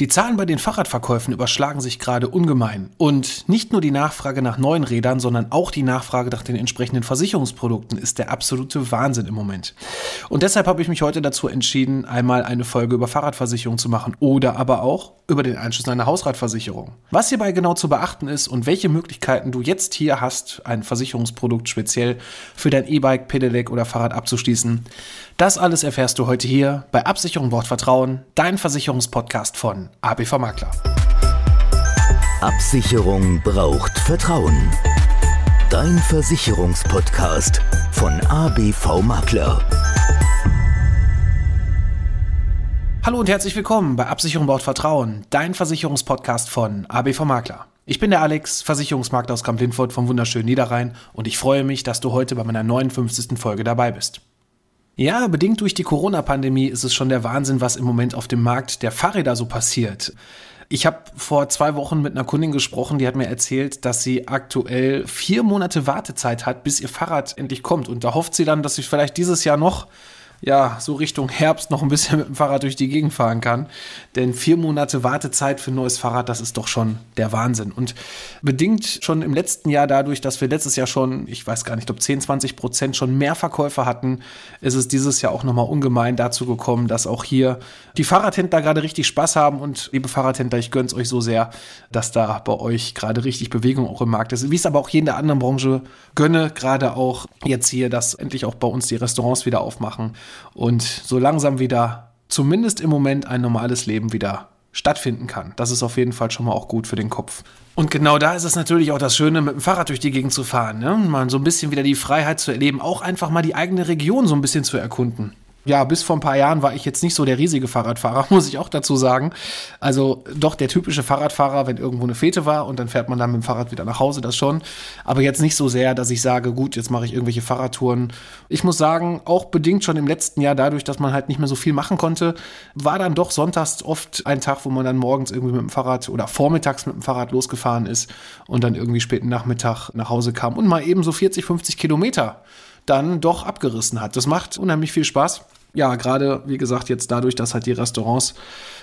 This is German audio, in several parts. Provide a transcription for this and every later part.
Die Zahlen bei den Fahrradverkäufen überschlagen sich gerade ungemein. Und nicht nur die Nachfrage nach neuen Rädern, sondern auch die Nachfrage nach den entsprechenden Versicherungsprodukten ist der absolute Wahnsinn im Moment. Und deshalb habe ich mich heute dazu entschieden, einmal eine Folge über Fahrradversicherung zu machen oder aber auch über den Anschluss einer Hausratversicherung. Was hierbei genau zu beachten ist und welche Möglichkeiten du jetzt hier hast, ein Versicherungsprodukt speziell für dein E-Bike, Pedelec oder Fahrrad abzuschließen, das alles erfährst du heute hier bei Absicherung Wort Vertrauen, dein Versicherungspodcast von ABV Makler. Absicherung braucht Vertrauen. Dein Versicherungspodcast von ABV Makler. Hallo und herzlich willkommen bei Absicherung braucht Vertrauen, dein Versicherungspodcast von ABV Makler. Ich bin der Alex, Versicherungsmakler aus Kamp-Lindfort vom wunderschönen Niederrhein und ich freue mich, dass du heute bei meiner 59. Folge dabei bist. Ja, bedingt durch die Corona-Pandemie ist es schon der Wahnsinn, was im Moment auf dem Markt der Fahrräder so passiert. Ich habe vor zwei Wochen mit einer Kundin gesprochen, die hat mir erzählt, dass sie aktuell vier Monate Wartezeit hat, bis ihr Fahrrad endlich kommt. Und da hofft sie dann, dass sie vielleicht dieses Jahr noch ja, so Richtung Herbst noch ein bisschen mit dem Fahrrad durch die Gegend fahren kann. Denn vier Monate Wartezeit für ein neues Fahrrad, das ist doch schon der Wahnsinn. Und bedingt schon im letzten Jahr dadurch, dass wir letztes Jahr schon, ich weiß gar nicht, ob 10, 20 Prozent schon mehr Verkäufer hatten, ist es dieses Jahr auch nochmal ungemein dazu gekommen, dass auch hier die Fahrradhändler gerade richtig Spaß haben. Und liebe Fahrradhändler, ich gönn's euch so sehr, dass da bei euch gerade richtig Bewegung auch im Markt ist. Wie es aber auch jeder anderen Branche gönne, gerade auch jetzt hier, dass endlich auch bei uns die Restaurants wieder aufmachen und so langsam wieder, zumindest im Moment, ein normales Leben wieder stattfinden kann. Das ist auf jeden Fall schon mal auch gut für den Kopf. Und genau da ist es natürlich auch das Schöne, mit dem Fahrrad durch die Gegend zu fahren. Ne? Mal so ein bisschen wieder die Freiheit zu erleben, auch einfach mal die eigene Region so ein bisschen zu erkunden ja, bis vor ein paar Jahren war ich jetzt nicht so der riesige Fahrradfahrer, muss ich auch dazu sagen. Also doch der typische Fahrradfahrer, wenn irgendwo eine Fete war und dann fährt man dann mit dem Fahrrad wieder nach Hause, das schon. Aber jetzt nicht so sehr, dass ich sage, gut, jetzt mache ich irgendwelche Fahrradtouren. Ich muss sagen, auch bedingt schon im letzten Jahr dadurch, dass man halt nicht mehr so viel machen konnte, war dann doch sonntags oft ein Tag, wo man dann morgens irgendwie mit dem Fahrrad oder vormittags mit dem Fahrrad losgefahren ist und dann irgendwie späten Nachmittag nach Hause kam und mal eben so 40, 50 Kilometer dann doch abgerissen hat. Das macht unheimlich viel Spaß ja, gerade wie gesagt, jetzt dadurch, dass halt die Restaurants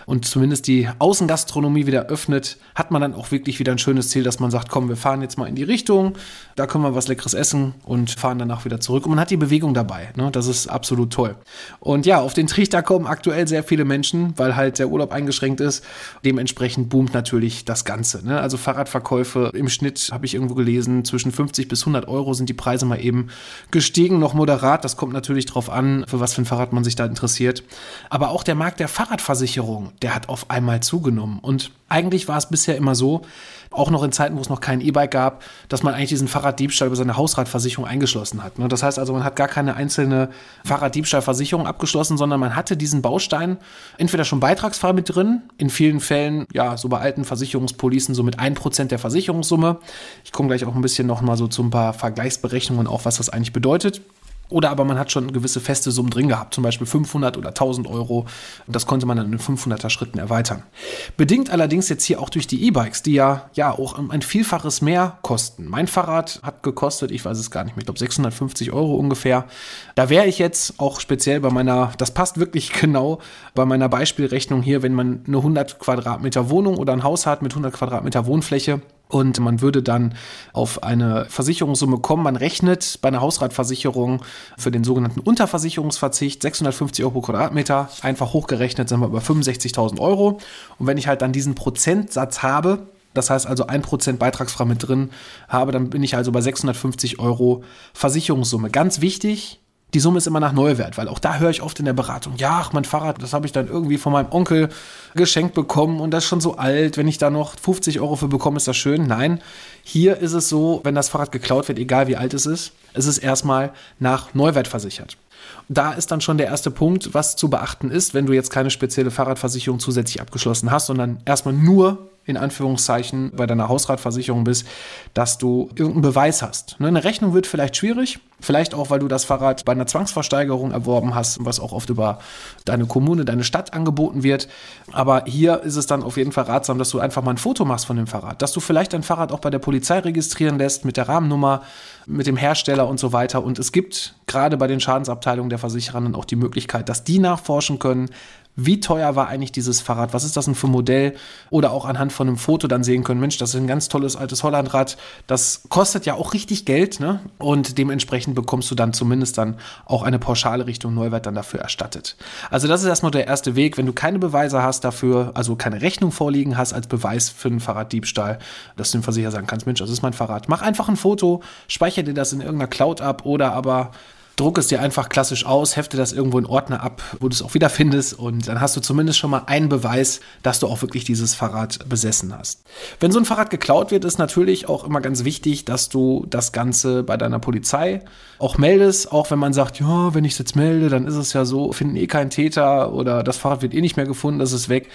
und zumindest die Außengastronomie wieder öffnet, hat man dann auch wirklich wieder ein schönes Ziel, dass man sagt, komm, wir fahren jetzt mal in die Richtung, da können wir was Leckeres essen und fahren danach wieder zurück. Und man hat die Bewegung dabei. Ne? Das ist absolut toll. Und ja, auf den Trichter kommen aktuell sehr viele Menschen, weil halt der Urlaub eingeschränkt ist. Dementsprechend boomt natürlich das Ganze. Ne? Also Fahrradverkäufe im Schnitt, habe ich irgendwo gelesen, zwischen 50 bis 100 Euro sind die Preise mal eben gestiegen, noch moderat. Das kommt natürlich drauf an, für was für ein Fahrrad man sich da interessiert. Aber auch der Markt der Fahrradversicherung, der hat auf einmal zugenommen. Und eigentlich war es bisher immer so, auch noch in Zeiten, wo es noch kein E-Bike gab, dass man eigentlich diesen Fahrraddiebstahl über seine Hausratversicherung eingeschlossen hat. Ne? Das heißt also, man hat gar keine einzelne Fahrraddiebstahlversicherung abgeschlossen, sondern man hatte diesen Baustein entweder schon beitragsfrei mit drin, in vielen Fällen, ja, so bei alten Versicherungspolicen so mit 1% der Versicherungssumme. Ich komme gleich auch ein bisschen noch mal so zu ein paar Vergleichsberechnungen auch, was das eigentlich bedeutet. Oder aber man hat schon gewisse feste Summen drin gehabt, zum Beispiel 500 oder 1000 Euro. Das konnte man dann in 500er Schritten erweitern. Bedingt allerdings jetzt hier auch durch die E-Bikes, die ja, ja auch ein Vielfaches mehr kosten. Mein Fahrrad hat gekostet, ich weiß es gar nicht mehr, ich glaube 650 Euro ungefähr. Da wäre ich jetzt auch speziell bei meiner, das passt wirklich genau, bei meiner Beispielrechnung hier, wenn man eine 100 Quadratmeter Wohnung oder ein Haus hat mit 100 Quadratmeter Wohnfläche, und man würde dann auf eine Versicherungssumme kommen. Man rechnet bei einer Hausratversicherung für den sogenannten Unterversicherungsverzicht 650 Euro pro Quadratmeter. Einfach hochgerechnet sind wir über 65.000 Euro. Und wenn ich halt dann diesen Prozentsatz habe, das heißt also ein Prozent beitragsfrei mit drin habe, dann bin ich also bei 650 Euro Versicherungssumme. Ganz wichtig, die Summe ist immer nach Neuwert, weil auch da höre ich oft in der Beratung, ja, mein Fahrrad, das habe ich dann irgendwie von meinem Onkel geschenkt bekommen und das ist schon so alt, wenn ich da noch 50 Euro für bekomme, ist das schön. Nein, hier ist es so, wenn das Fahrrad geklaut wird, egal wie alt es ist, ist es erstmal nach Neuwert versichert. Da ist dann schon der erste Punkt, was zu beachten ist, wenn du jetzt keine spezielle Fahrradversicherung zusätzlich abgeschlossen hast, sondern erstmal nur in Anführungszeichen bei deiner Hausratversicherung bist, dass du irgendeinen Beweis hast. Ne, eine Rechnung wird vielleicht schwierig, vielleicht auch, weil du das Fahrrad bei einer Zwangsversteigerung erworben hast, was auch oft über deine Kommune, deine Stadt angeboten wird. Aber hier ist es dann auf jeden Fall ratsam, dass du einfach mal ein Foto machst von dem Fahrrad, dass du vielleicht dein Fahrrad auch bei der Polizei registrieren lässt mit der Rahmennummer, mit dem Hersteller und so weiter. Und es gibt gerade bei den Schadensabteilungen der Versicherer dann auch die Möglichkeit, dass die nachforschen können, wie teuer war eigentlich dieses Fahrrad, was ist das denn für ein Modell? Oder auch anhand von einem Foto dann sehen können, Mensch, das ist ein ganz tolles altes Hollandrad, das kostet ja auch richtig Geld ne? und dementsprechend bekommst du dann zumindest dann auch eine pauschale Richtung Neuwert dann dafür erstattet. Also das ist erstmal der erste Weg, wenn du keine Beweise hast dafür, also keine Rechnung vorliegen hast als Beweis für einen Fahrraddiebstahl, dass du dem Versicherer sagen kannst, Mensch, das ist mein Fahrrad, mach einfach ein Foto, speichere dir das in irgendeiner Cloud ab oder aber druck es dir einfach klassisch aus, hefte das irgendwo in Ordner ab, wo du es auch wiederfindest und dann hast du zumindest schon mal einen Beweis, dass du auch wirklich dieses Fahrrad besessen hast. Wenn so ein Fahrrad geklaut wird, ist natürlich auch immer ganz wichtig, dass du das Ganze bei deiner Polizei auch meldest, auch wenn man sagt, ja, wenn ich es jetzt melde, dann ist es ja so, finden eh keinen Täter oder das Fahrrad wird eh nicht mehr gefunden, das ist weg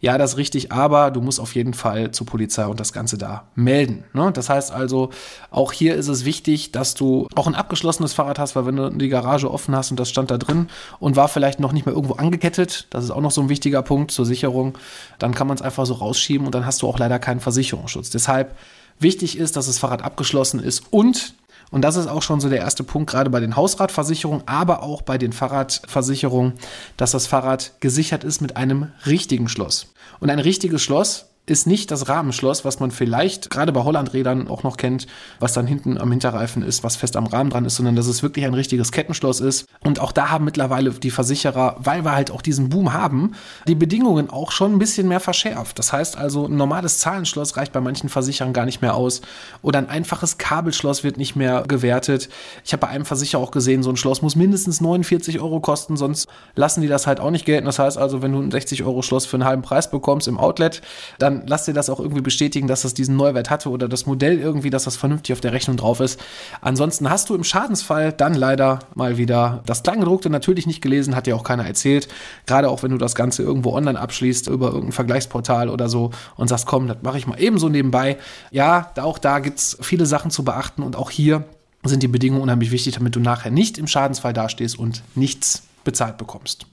ja, das ist richtig, aber du musst auf jeden Fall zur Polizei und das Ganze da melden. Ne? Das heißt also, auch hier ist es wichtig, dass du auch ein abgeschlossenes Fahrrad hast, weil wenn du die Garage offen hast und das stand da drin und war vielleicht noch nicht mehr irgendwo angekettet, das ist auch noch so ein wichtiger Punkt zur Sicherung, dann kann man es einfach so rausschieben und dann hast du auch leider keinen Versicherungsschutz. Deshalb wichtig ist, dass das Fahrrad abgeschlossen ist und und das ist auch schon so der erste Punkt, gerade bei den Hausratversicherungen, aber auch bei den Fahrradversicherungen, dass das Fahrrad gesichert ist mit einem richtigen Schloss. Und ein richtiges Schloss ist nicht das Rahmenschloss, was man vielleicht gerade bei Hollandrädern auch noch kennt, was dann hinten am Hinterreifen ist, was fest am Rahmen dran ist, sondern dass es wirklich ein richtiges Kettenschloss ist. Und auch da haben mittlerweile die Versicherer, weil wir halt auch diesen Boom haben, die Bedingungen auch schon ein bisschen mehr verschärft. Das heißt also, ein normales Zahlenschloss reicht bei manchen Versicherern gar nicht mehr aus oder ein einfaches Kabelschloss wird nicht mehr gewertet. Ich habe bei einem Versicherer auch gesehen, so ein Schloss muss mindestens 49 Euro kosten, sonst lassen die das halt auch nicht gelten. Das heißt also, wenn du ein 60 Euro Schloss für einen halben Preis bekommst im Outlet, dann lass dir das auch irgendwie bestätigen, dass das diesen Neuwert hatte oder das Modell irgendwie, dass das vernünftig auf der Rechnung drauf ist. Ansonsten hast du im Schadensfall dann leider mal wieder das Kleingedruckte natürlich nicht gelesen, hat dir auch keiner erzählt. Gerade auch wenn du das Ganze irgendwo online abschließt über irgendein Vergleichsportal oder so und sagst, komm, das mache ich mal ebenso nebenbei. Ja, auch da gibt es viele Sachen zu beachten und auch hier sind die Bedingungen unheimlich wichtig, damit du nachher nicht im Schadensfall dastehst und nichts bezahlt bekommst.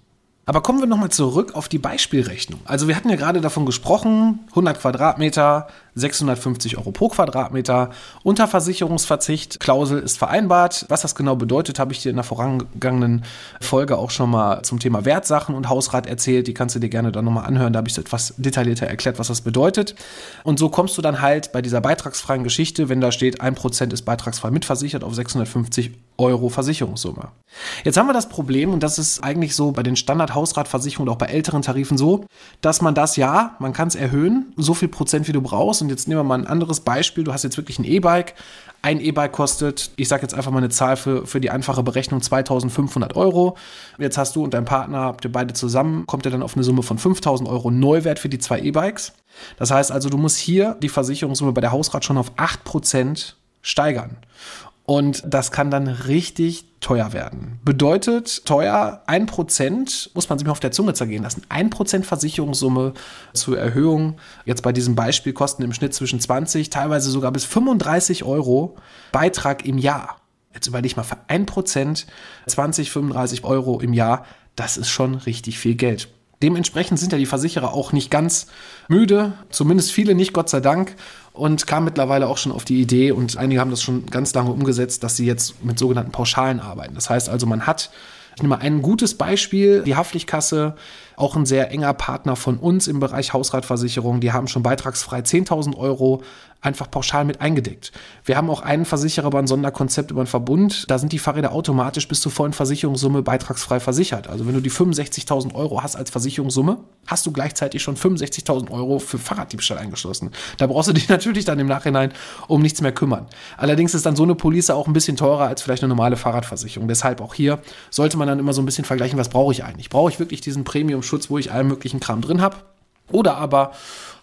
Aber kommen wir nochmal zurück auf die Beispielrechnung. Also wir hatten ja gerade davon gesprochen, 100 Quadratmeter, 650 Euro pro Quadratmeter. Unterversicherungsverzicht, Klausel ist vereinbart. Was das genau bedeutet, habe ich dir in der vorangegangenen Folge auch schon mal zum Thema Wertsachen und Hausrat erzählt. Die kannst du dir gerne dann nochmal anhören. Da habe ich es etwas detaillierter erklärt, was das bedeutet. Und so kommst du dann halt bei dieser beitragsfreien Geschichte, wenn da steht, 1% ist beitragsfrei mitversichert, auf 650 Euro Versicherungssumme. Jetzt haben wir das Problem, und das ist eigentlich so bei den Standard-Hausratversicherungen, auch bei älteren Tarifen so, dass man das ja, man kann es erhöhen, so viel Prozent wie du brauchst und jetzt nehmen wir mal ein anderes Beispiel. Du hast jetzt wirklich ein E-Bike. Ein E-Bike kostet, ich sage jetzt einfach mal eine Zahl für, für die einfache Berechnung, 2500 Euro. Jetzt hast du und dein Partner, habt ihr beide zusammen, kommt ihr dann auf eine Summe von 5000 Euro Neuwert für die zwei E-Bikes. Das heißt also, du musst hier die Versicherungssumme bei der Hausrat schon auf 8% steigern. Und das kann dann richtig teuer werden. Bedeutet teuer, 1% muss man sich mal auf der Zunge zergehen lassen. 1% Versicherungssumme zur Erhöhung, jetzt bei diesem Beispiel kosten im Schnitt zwischen 20, teilweise sogar bis 35 Euro Beitrag im Jahr. Jetzt überleg mal, für 1% 20, 35 Euro im Jahr, das ist schon richtig viel Geld. Dementsprechend sind ja die Versicherer auch nicht ganz müde, zumindest viele nicht, Gott sei Dank, und kamen mittlerweile auch schon auf die Idee, und einige haben das schon ganz lange umgesetzt, dass sie jetzt mit sogenannten Pauschalen arbeiten. Das heißt also, man hat, ich nehme mal ein gutes Beispiel, die Haftpflichtkasse auch ein sehr enger Partner von uns im Bereich Hausratversicherung. Die haben schon beitragsfrei 10.000 Euro einfach pauschal mit eingedeckt. Wir haben auch einen Versicherer über ein Sonderkonzept über einen Verbund. Da sind die Fahrräder automatisch bis zur vollen Versicherungssumme beitragsfrei versichert. Also wenn du die 65.000 Euro hast als Versicherungssumme, hast du gleichzeitig schon 65.000 Euro für Fahrraddiebstahl eingeschlossen. Da brauchst du dich natürlich dann im Nachhinein um nichts mehr kümmern. Allerdings ist dann so eine Police auch ein bisschen teurer als vielleicht eine normale Fahrradversicherung. Deshalb auch hier sollte man dann immer so ein bisschen vergleichen, was brauche ich eigentlich? Brauche ich wirklich diesen Premium Schutz, wo ich allen möglichen Kram drin habe. Oder aber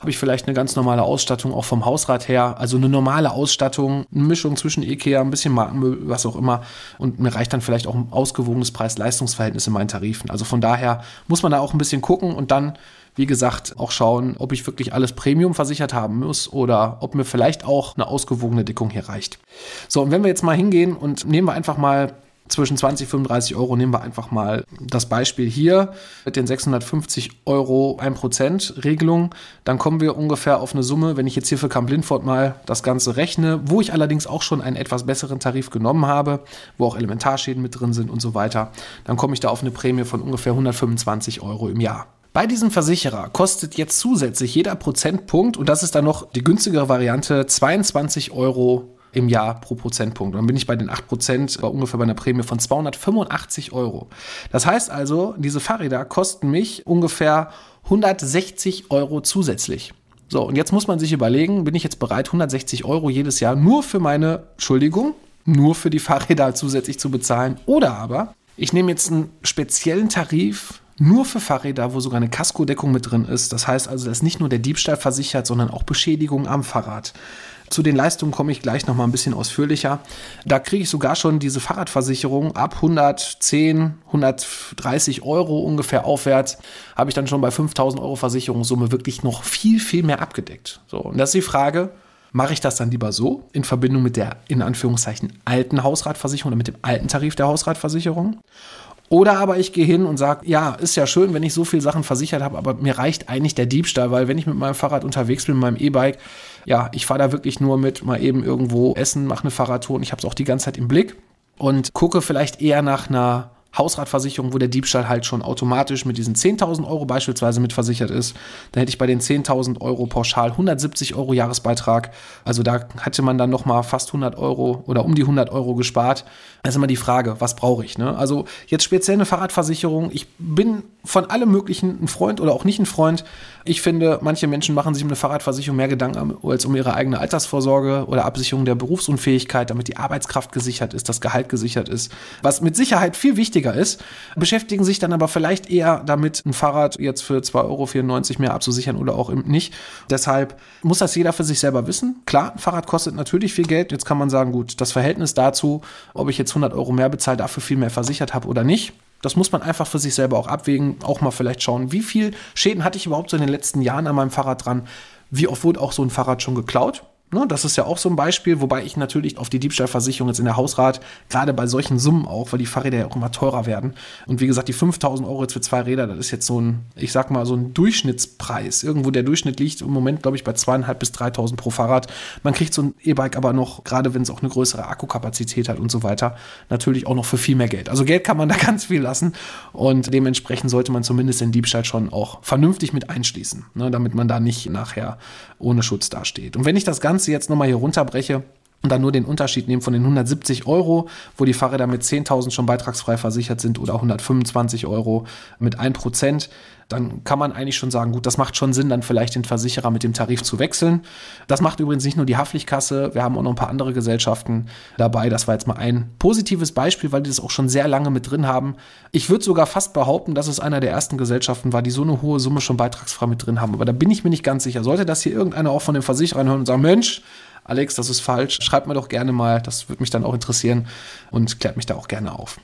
habe ich vielleicht eine ganz normale Ausstattung auch vom Hausrat her, also eine normale Ausstattung, eine Mischung zwischen Ikea, ein bisschen Markenmöbel, was auch immer und mir reicht dann vielleicht auch ein ausgewogenes Preis-Leistungsverhältnis in meinen Tarifen. Also von daher muss man da auch ein bisschen gucken und dann wie gesagt, auch schauen, ob ich wirklich alles Premium versichert haben muss oder ob mir vielleicht auch eine ausgewogene Deckung hier reicht. So, und wenn wir jetzt mal hingehen und nehmen wir einfach mal zwischen 20 und 35 Euro. Nehmen wir einfach mal das Beispiel hier mit den 650 Euro 1% Regelung. Dann kommen wir ungefähr auf eine Summe, wenn ich jetzt hier für Camp Lindford mal das Ganze rechne, wo ich allerdings auch schon einen etwas besseren Tarif genommen habe, wo auch Elementarschäden mit drin sind und so weiter, dann komme ich da auf eine Prämie von ungefähr 125 Euro im Jahr. Bei diesem Versicherer kostet jetzt zusätzlich jeder Prozentpunkt, und das ist dann noch die günstigere Variante, 22 Euro im Jahr pro Prozentpunkt. Dann bin ich bei den 8% bei ungefähr bei einer Prämie von 285 Euro. Das heißt also, diese Fahrräder kosten mich ungefähr 160 Euro zusätzlich. So, und jetzt muss man sich überlegen, bin ich jetzt bereit, 160 Euro jedes Jahr nur für meine, Entschuldigung, nur für die Fahrräder zusätzlich zu bezahlen? Oder aber, ich nehme jetzt einen speziellen Tarif nur für Fahrräder, wo sogar eine Kaskodeckung mit drin ist. Das heißt also, da ist nicht nur der Diebstahl versichert, sondern auch Beschädigung am Fahrrad. Zu den Leistungen komme ich gleich noch mal ein bisschen ausführlicher. Da kriege ich sogar schon diese Fahrradversicherung ab 110, 130 Euro ungefähr aufwärts, habe ich dann schon bei 5000 Euro Versicherungssumme wirklich noch viel, viel mehr abgedeckt. So, und das ist die Frage, mache ich das dann lieber so in Verbindung mit der in Anführungszeichen alten Hausratversicherung oder mit dem alten Tarif der Hausratversicherung? Oder aber ich gehe hin und sage, ja, ist ja schön, wenn ich so viele Sachen versichert habe, aber mir reicht eigentlich der Diebstahl, weil wenn ich mit meinem Fahrrad unterwegs bin, mit meinem E-Bike, ja, ich fahre da wirklich nur mit, mal eben irgendwo essen, mache eine Fahrradtour und ich habe es auch die ganze Zeit im Blick und gucke vielleicht eher nach einer Hausratversicherung, wo der Diebstahl halt schon automatisch mit diesen 10.000 Euro beispielsweise mitversichert ist, dann hätte ich bei den 10.000 Euro pauschal 170 Euro Jahresbeitrag. Also da hätte man dann nochmal fast 100 Euro oder um die 100 Euro gespart. Das ist immer die Frage, was brauche ich? Ne? Also jetzt speziell eine Fahrradversicherung. Ich bin von allem Möglichen ein Freund oder auch nicht ein Freund. Ich finde, manche Menschen machen sich um eine Fahrradversicherung mehr Gedanken als um ihre eigene Altersvorsorge oder Absicherung der Berufsunfähigkeit, damit die Arbeitskraft gesichert ist, das Gehalt gesichert ist. Was mit Sicherheit viel wichtiger ist, beschäftigen sich dann aber vielleicht eher damit, ein Fahrrad jetzt für 2,94 Euro mehr abzusichern oder auch nicht. Deshalb muss das jeder für sich selber wissen. Klar, ein Fahrrad kostet natürlich viel Geld. Jetzt kann man sagen, gut, das Verhältnis dazu, ob ich jetzt 100 Euro mehr bezahle, dafür viel mehr versichert habe oder nicht das muss man einfach für sich selber auch abwägen, auch mal vielleicht schauen, wie viel Schäden hatte ich überhaupt so in den letzten Jahren an meinem Fahrrad dran, wie oft wurde auch so ein Fahrrad schon geklaut Ne, das ist ja auch so ein Beispiel, wobei ich natürlich auf die Diebstahlversicherung jetzt in der Hausrat, gerade bei solchen Summen auch, weil die Fahrräder ja auch immer teurer werden. Und wie gesagt, die 5000 Euro jetzt für zwei Räder, das ist jetzt so ein, ich sag mal, so ein Durchschnittspreis. Irgendwo der Durchschnitt liegt im Moment, glaube ich, bei zweieinhalb bis 3000 pro Fahrrad. Man kriegt so ein E-Bike aber noch, gerade wenn es auch eine größere Akkukapazität hat und so weiter, natürlich auch noch für viel mehr Geld. Also Geld kann man da ganz viel lassen und dementsprechend sollte man zumindest den Diebstahl schon auch vernünftig mit einschließen, ne, damit man da nicht nachher ohne Schutz dasteht. Und wenn ich das Ganze Ganze jetzt nochmal hier runterbreche und dann nur den Unterschied nehme von den 170 Euro, wo die Fahrräder mit 10.000 schon beitragsfrei versichert sind oder 125 Euro mit 1%, dann kann man eigentlich schon sagen, gut, das macht schon Sinn, dann vielleicht den Versicherer mit dem Tarif zu wechseln. Das macht übrigens nicht nur die Haftpflichtkasse, wir haben auch noch ein paar andere Gesellschaften dabei. Das war jetzt mal ein positives Beispiel, weil die das auch schon sehr lange mit drin haben. Ich würde sogar fast behaupten, dass es einer der ersten Gesellschaften war, die so eine hohe Summe schon beitragsfrei mit drin haben. Aber da bin ich mir nicht ganz sicher. Sollte das hier irgendeiner auch von den Versicherern hören und sagen, Mensch, Alex, das ist falsch. Schreibt mir doch gerne mal, das würde mich dann auch interessieren und klärt mich da auch gerne auf.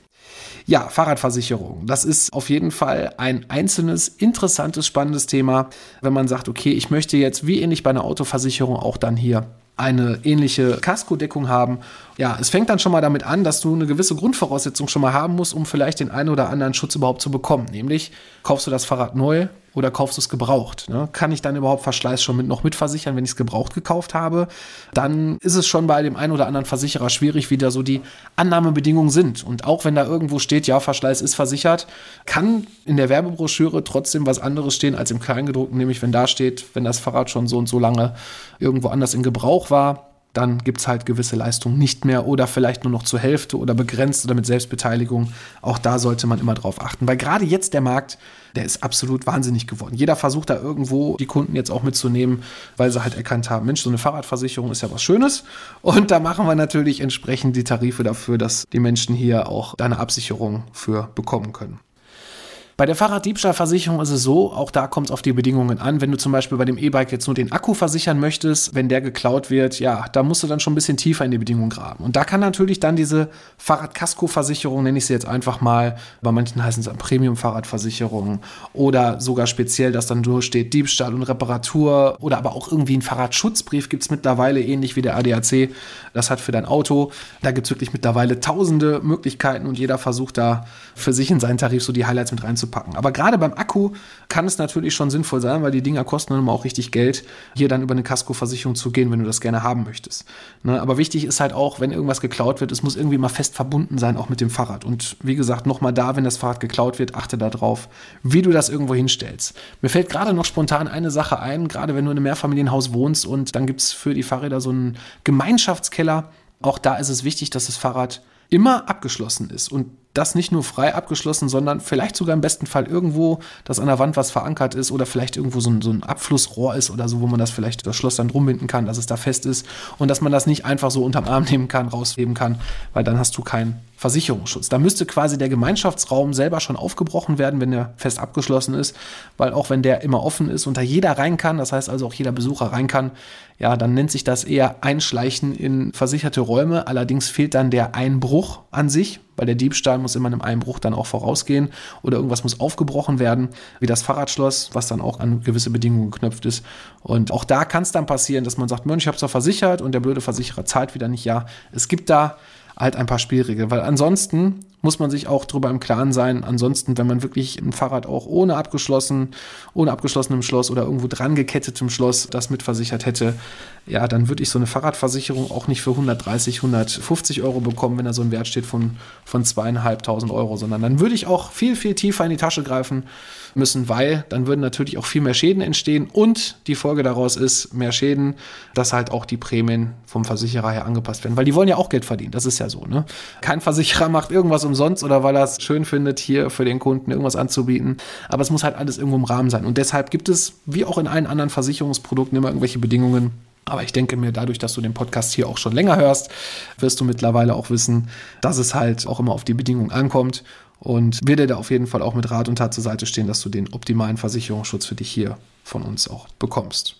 Ja, Fahrradversicherung. Das ist auf jeden Fall ein einzelnes, interessantes, spannendes Thema, wenn man sagt, okay, ich möchte jetzt wie ähnlich bei einer Autoversicherung auch dann hier eine ähnliche Kaskodeckung haben. Ja, es fängt dann schon mal damit an, dass du eine gewisse Grundvoraussetzung schon mal haben musst, um vielleicht den einen oder anderen Schutz überhaupt zu bekommen. Nämlich, kaufst du das Fahrrad neu oder kaufst du es gebraucht? Ne? Kann ich dann überhaupt Verschleiß schon mit, noch mitversichern, wenn ich es gebraucht gekauft habe? Dann ist es schon bei dem einen oder anderen Versicherer schwierig, wie da so die Annahmebedingungen sind. Und auch wenn da irgendwo steht, ja, Verschleiß ist versichert, kann in der Werbebroschüre trotzdem was anderes stehen als im Kleingedruckten, nämlich wenn da steht, wenn das Fahrrad schon so und so lange irgendwo anders in Gebrauch war, dann gibt es halt gewisse Leistungen nicht mehr oder vielleicht nur noch zur Hälfte oder begrenzt oder mit Selbstbeteiligung. Auch da sollte man immer drauf achten, weil gerade jetzt der Markt, der ist absolut wahnsinnig geworden. Jeder versucht da irgendwo die Kunden jetzt auch mitzunehmen, weil sie halt erkannt haben, Mensch, so eine Fahrradversicherung ist ja was Schönes. Und da machen wir natürlich entsprechend die Tarife dafür, dass die Menschen hier auch da eine Absicherung für bekommen können. Bei der Fahrraddiebstahlversicherung ist es so, auch da kommt es auf die Bedingungen an. Wenn du zum Beispiel bei dem E-Bike jetzt nur den Akku versichern möchtest, wenn der geklaut wird, ja, da musst du dann schon ein bisschen tiefer in die Bedingungen graben. Und da kann natürlich dann diese Fahrradkaskoversicherung, nenne ich sie jetzt einfach mal, bei manchen heißen es Premium-Fahrradversicherung oder sogar speziell, dass dann durchsteht Diebstahl und Reparatur oder aber auch irgendwie ein Fahrradschutzbrief gibt es mittlerweile, ähnlich wie der ADAC. Das hat für dein Auto. Da gibt es wirklich mittlerweile tausende Möglichkeiten und jeder versucht da für sich in seinen Tarif so die Highlights mit reinzupacken. Aber gerade beim Akku kann es natürlich schon sinnvoll sein, weil die Dinger kosten dann immer auch richtig Geld, hier dann über eine Kaskoversicherung zu gehen, wenn du das gerne haben möchtest. Ne? Aber wichtig ist halt auch, wenn irgendwas geklaut wird, es muss irgendwie mal fest verbunden sein, auch mit dem Fahrrad. Und wie gesagt, nochmal da, wenn das Fahrrad geklaut wird, achte darauf, wie du das irgendwo hinstellst. Mir fällt gerade noch spontan eine Sache ein, gerade wenn du in einem Mehrfamilienhaus wohnst und dann gibt es für die Fahrräder so einen Gemeinschaftskeller. Auch da ist es wichtig, dass das Fahrrad immer abgeschlossen ist und das nicht nur frei abgeschlossen, sondern vielleicht sogar im besten Fall irgendwo, dass an der Wand was verankert ist oder vielleicht irgendwo so ein, so ein Abflussrohr ist oder so, wo man das vielleicht das Schloss dann drum binden kann, dass es da fest ist und dass man das nicht einfach so unterm Arm nehmen kann, rausheben kann, weil dann hast du keinen Versicherungsschutz. Da müsste quasi der Gemeinschaftsraum selber schon aufgebrochen werden, wenn er fest abgeschlossen ist, weil auch wenn der immer offen ist und da jeder rein kann, das heißt also auch jeder Besucher rein kann, ja, dann nennt sich das eher Einschleichen in versicherte Räume. Allerdings fehlt dann der Einbruch an sich, weil der Diebstahl muss immer einem Einbruch dann auch vorausgehen oder irgendwas muss aufgebrochen werden, wie das Fahrradschloss, was dann auch an gewisse Bedingungen geknöpft ist. Und auch da kann es dann passieren, dass man sagt, Mensch, ich habe zwar versichert und der blöde Versicherer zahlt wieder nicht. Ja, es gibt da halt ein paar Spielregeln, weil ansonsten muss man sich auch darüber im Klaren sein. Ansonsten, wenn man wirklich ein Fahrrad auch ohne abgeschlossen, ohne abgeschlossenem Schloss oder irgendwo dran gekettetem Schloss das mitversichert hätte, ja, dann würde ich so eine Fahrradversicherung auch nicht für 130, 150 Euro bekommen, wenn da so ein Wert steht von, von zweieinhalbtausend Euro, sondern dann würde ich auch viel, viel tiefer in die Tasche greifen müssen, weil dann würden natürlich auch viel mehr Schäden entstehen und die Folge daraus ist mehr Schäden, dass halt auch die Prämien vom Versicherer her angepasst werden, weil die wollen ja auch Geld verdienen, das ist ja so, ne? Kein Versicherer macht irgendwas umsonst oder weil er es schön findet, hier für den Kunden irgendwas anzubieten. Aber es muss halt alles irgendwo im Rahmen sein. Und deshalb gibt es, wie auch in allen anderen Versicherungsprodukten, immer irgendwelche Bedingungen. Aber ich denke mir, dadurch, dass du den Podcast hier auch schon länger hörst, wirst du mittlerweile auch wissen, dass es halt auch immer auf die Bedingungen ankommt. Und werde da auf jeden Fall auch mit Rat und Tat zur Seite stehen, dass du den optimalen Versicherungsschutz für dich hier von uns auch bekommst.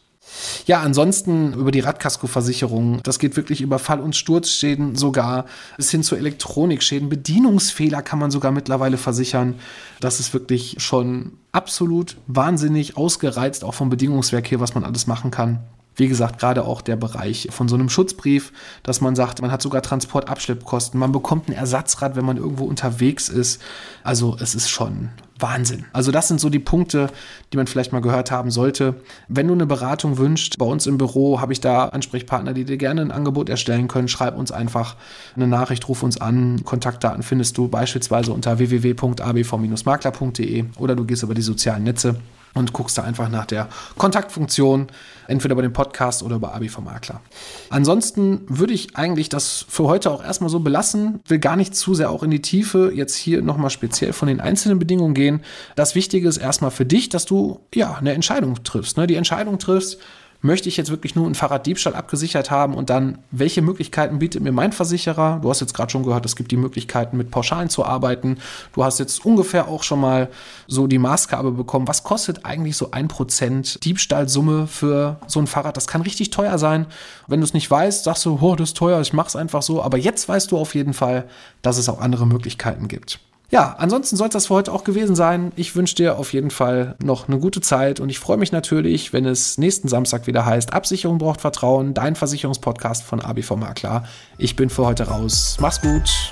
Ja, ansonsten über die Radkaskoversicherung. Das geht wirklich über Fall- und Sturzschäden sogar bis hin zu Elektronikschäden. Bedienungsfehler kann man sogar mittlerweile versichern. Das ist wirklich schon absolut wahnsinnig ausgereizt, auch vom Bedingungswerk hier, was man alles machen kann. Wie gesagt, gerade auch der Bereich von so einem Schutzbrief, dass man sagt, man hat sogar Transportabschleppkosten, man bekommt ein Ersatzrad, wenn man irgendwo unterwegs ist. Also es ist schon Wahnsinn. Also das sind so die Punkte, die man vielleicht mal gehört haben sollte. Wenn du eine Beratung wünschst, bei uns im Büro habe ich da Ansprechpartner, die dir gerne ein Angebot erstellen können. Schreib uns einfach eine Nachricht, ruf uns an. Kontaktdaten findest du beispielsweise unter www.abv-makler.de oder du gehst über die sozialen Netze und guckst da einfach nach der Kontaktfunktion, entweder bei dem Podcast oder bei Abi vom Makler. Ansonsten würde ich eigentlich das für heute auch erstmal so belassen, will gar nicht zu sehr auch in die Tiefe jetzt hier nochmal speziell von den einzelnen Bedingungen gehen. Das Wichtige ist erstmal für dich, dass du ja eine Entscheidung triffst. Ne? Die Entscheidung triffst, möchte ich jetzt wirklich nur einen Fahrraddiebstahl abgesichert haben und dann, welche Möglichkeiten bietet mir mein Versicherer? Du hast jetzt gerade schon gehört, es gibt die Möglichkeiten, mit Pauschalen zu arbeiten. Du hast jetzt ungefähr auch schon mal so die Maßgabe bekommen, was kostet eigentlich so ein Prozent Diebstahlsumme für so ein Fahrrad? Das kann richtig teuer sein. Wenn du es nicht weißt, sagst du, oh, das ist teuer, ich mach's einfach so. Aber jetzt weißt du auf jeden Fall, dass es auch andere Möglichkeiten gibt. Ja, ansonsten soll es das für heute auch gewesen sein. Ich wünsche dir auf jeden Fall noch eine gute Zeit und ich freue mich natürlich, wenn es nächsten Samstag wieder heißt, Absicherung braucht Vertrauen, dein Versicherungspodcast von ABV Makler. Ich bin für heute raus. Mach's gut.